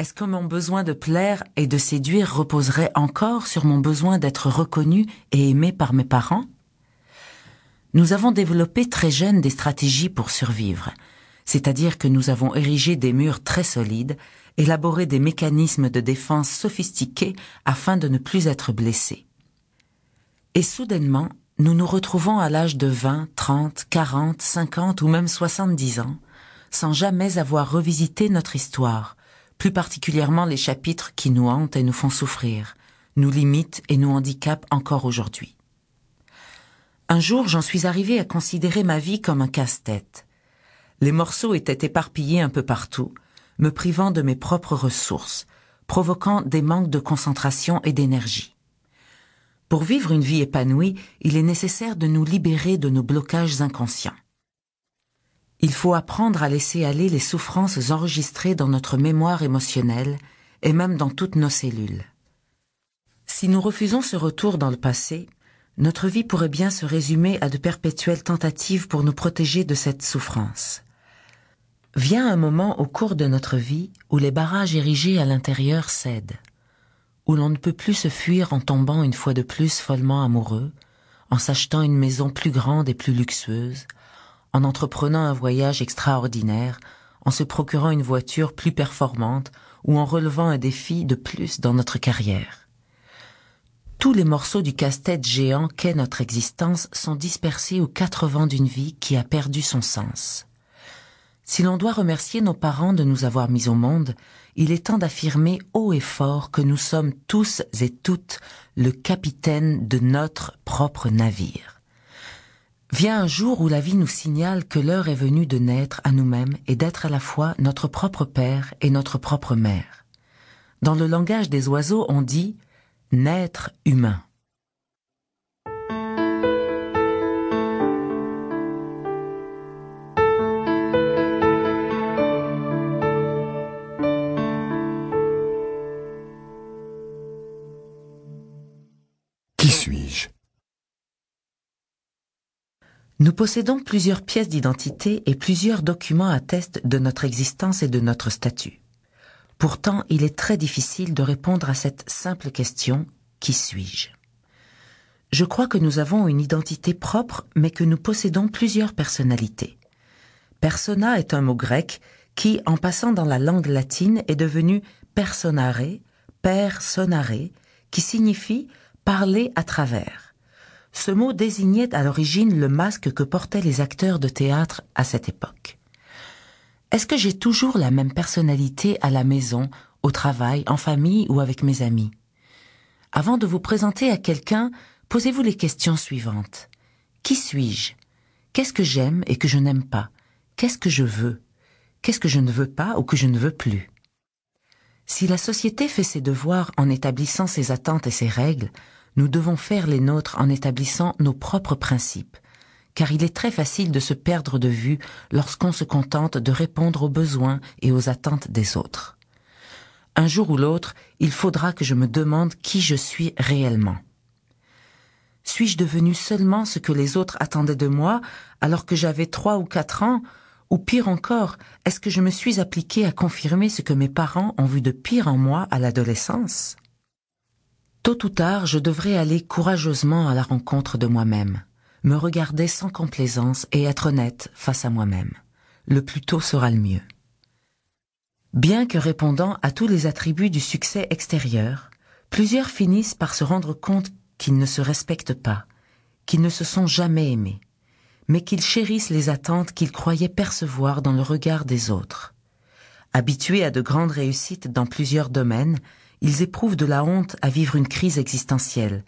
Est-ce que mon besoin de plaire et de séduire reposerait encore sur mon besoin d'être reconnu et aimé par mes parents? Nous avons développé très jeunes des stratégies pour survivre, c'est-à-dire que nous avons érigé des murs très solides, élaboré des mécanismes de défense sophistiqués afin de ne plus être blessés. Et soudainement, nous nous retrouvons à l'âge de 20, 30, 40, 50 ou même 70 ans, sans jamais avoir revisité notre histoire, plus particulièrement les chapitres qui nous hantent et nous font souffrir, nous limitent et nous handicapent encore aujourd'hui. Un jour, j'en suis arrivé à considérer ma vie comme un casse-tête. Les morceaux étaient éparpillés un peu partout, me privant de mes propres ressources, provoquant des manques de concentration et d'énergie. Pour vivre une vie épanouie, il est nécessaire de nous libérer de nos blocages inconscients. Il faut apprendre à laisser aller les souffrances enregistrées dans notre mémoire émotionnelle et même dans toutes nos cellules. Si nous refusons ce retour dans le passé, notre vie pourrait bien se résumer à de perpétuelles tentatives pour nous protéger de cette souffrance. Vient un moment au cours de notre vie où les barrages érigés à l'intérieur cèdent, où l'on ne peut plus se fuir en tombant une fois de plus follement amoureux, en s'achetant une maison plus grande et plus luxueuse, en entreprenant un voyage extraordinaire, en se procurant une voiture plus performante ou en relevant un défi de plus dans notre carrière. Tous les morceaux du casse-tête géant qu'est notre existence sont dispersés aux quatre vents d'une vie qui a perdu son sens. Si l'on doit remercier nos parents de nous avoir mis au monde, il est temps d'affirmer haut et fort que nous sommes tous et toutes le capitaine de notre propre navire. Vient un jour où la vie nous signale que l'heure est venue de naître à nous-mêmes et d'être à la fois notre propre père et notre propre mère. Dans le langage des oiseaux, on dit naître humain. Nous possédons plusieurs pièces d'identité et plusieurs documents attestent de notre existence et de notre statut. Pourtant, il est très difficile de répondre à cette simple question Qui suis-je? Je crois que nous avons une identité propre, mais que nous possédons plusieurs personnalités. Persona est un mot grec qui, en passant dans la langue latine, est devenu personare, personare, qui signifie parler à travers. Ce mot désignait à l'origine le masque que portaient les acteurs de théâtre à cette époque. Est-ce que j'ai toujours la même personnalité à la maison, au travail, en famille ou avec mes amis? Avant de vous présenter à quelqu'un, posez-vous les questions suivantes. Qui suis-je? Qu'est-ce que j'aime et que je n'aime pas? Qu'est-ce que je veux? Qu'est-ce que je ne veux pas ou que je ne veux plus? Si la société fait ses devoirs en établissant ses attentes et ses règles, nous devons faire les nôtres en établissant nos propres principes, car il est très facile de se perdre de vue lorsqu'on se contente de répondre aux besoins et aux attentes des autres. Un jour ou l'autre, il faudra que je me demande qui je suis réellement. Suis-je devenu seulement ce que les autres attendaient de moi alors que j'avais trois ou quatre ans? Ou pire encore, est-ce que je me suis appliqué à confirmer ce que mes parents ont vu de pire en moi à l'adolescence? Tôt ou tard, je devrais aller courageusement à la rencontre de moi-même, me regarder sans complaisance et être honnête face à moi-même. Le plus tôt sera le mieux. Bien que répondant à tous les attributs du succès extérieur, plusieurs finissent par se rendre compte qu'ils ne se respectent pas, qu'ils ne se sont jamais aimés, mais qu'ils chérissent les attentes qu'ils croyaient percevoir dans le regard des autres. Habitués à de grandes réussites dans plusieurs domaines, ils éprouvent de la honte à vivre une crise existentielle,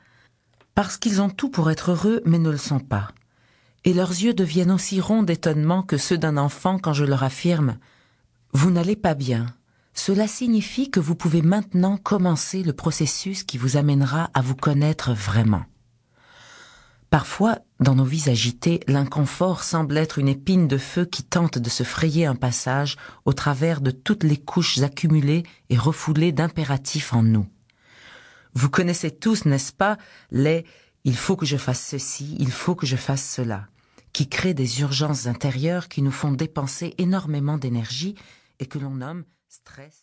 parce qu'ils ont tout pour être heureux mais ne le sont pas. Et leurs yeux deviennent aussi ronds d'étonnement que ceux d'un enfant quand je leur affirme ⁇ Vous n'allez pas bien ⁇ Cela signifie que vous pouvez maintenant commencer le processus qui vous amènera à vous connaître vraiment. Parfois, dans nos vies agitées, l'inconfort semble être une épine de feu qui tente de se frayer un passage au travers de toutes les couches accumulées et refoulées d'impératifs en nous. Vous connaissez tous, n'est-ce pas, les il faut que je fasse ceci, il faut que je fasse cela, qui créent des urgences intérieures qui nous font dépenser énormément d'énergie et que l'on nomme stress.